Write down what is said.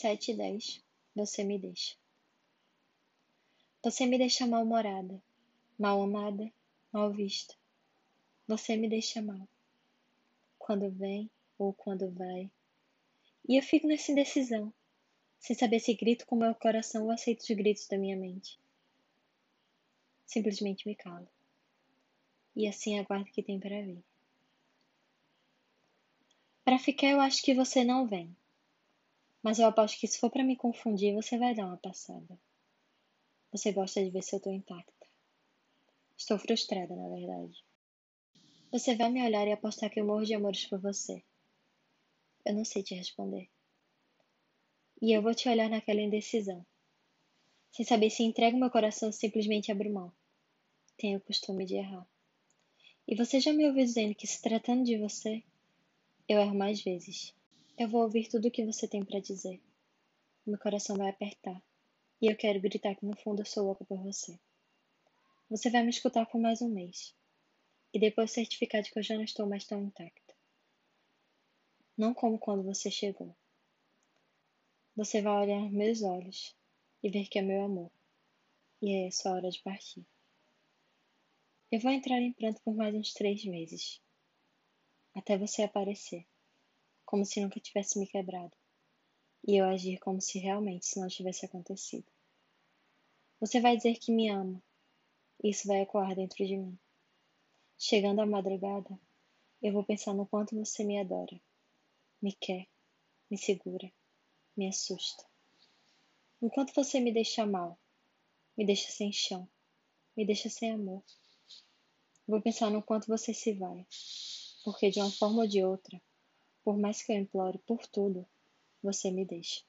Sete e dez, você me deixa. Você me deixa mal-humorada, mal amada, mal vista. Você me deixa mal. Quando vem ou quando vai. E eu fico nessa indecisão, sem saber se grito com meu coração ou aceito os gritos da minha mente. Simplesmente me calo. E assim aguardo o que tem para vir. Para ficar, eu acho que você não vem. Mas eu aposto que se for para me confundir, você vai dar uma passada. Você gosta de ver se eu tô intacta. Estou frustrada, na verdade. Você vai me olhar e apostar que eu morro de amores por você. Eu não sei te responder. E eu vou te olhar naquela indecisão, sem saber se entrego meu coração simplesmente abro mão. Tenho o costume de errar. E você já me ouviu dizendo que, se tratando de você, eu erro mais vezes. Eu vou ouvir tudo o que você tem para dizer. Meu coração vai apertar. E eu quero gritar que no fundo eu sou louca por você. Você vai me escutar por mais um mês. E depois certificar de que eu já não estou mais tão intacta. Não como quando você chegou. Você vai olhar meus olhos e ver que é meu amor. E é sua hora de partir. Eu vou entrar em pranto por mais uns três meses até você aparecer, como se nunca tivesse me quebrado, e eu agir como se realmente isso não tivesse acontecido. Você vai dizer que me ama, isso vai ecoar dentro de mim. Chegando à madrugada, eu vou pensar no quanto você me adora, me quer, me segura, me assusta. Enquanto você me deixa mal, me deixa sem chão, me deixa sem amor. Vou pensar no quanto você se vai, porque de uma forma ou de outra, por mais que eu implore por tudo, você me deixa.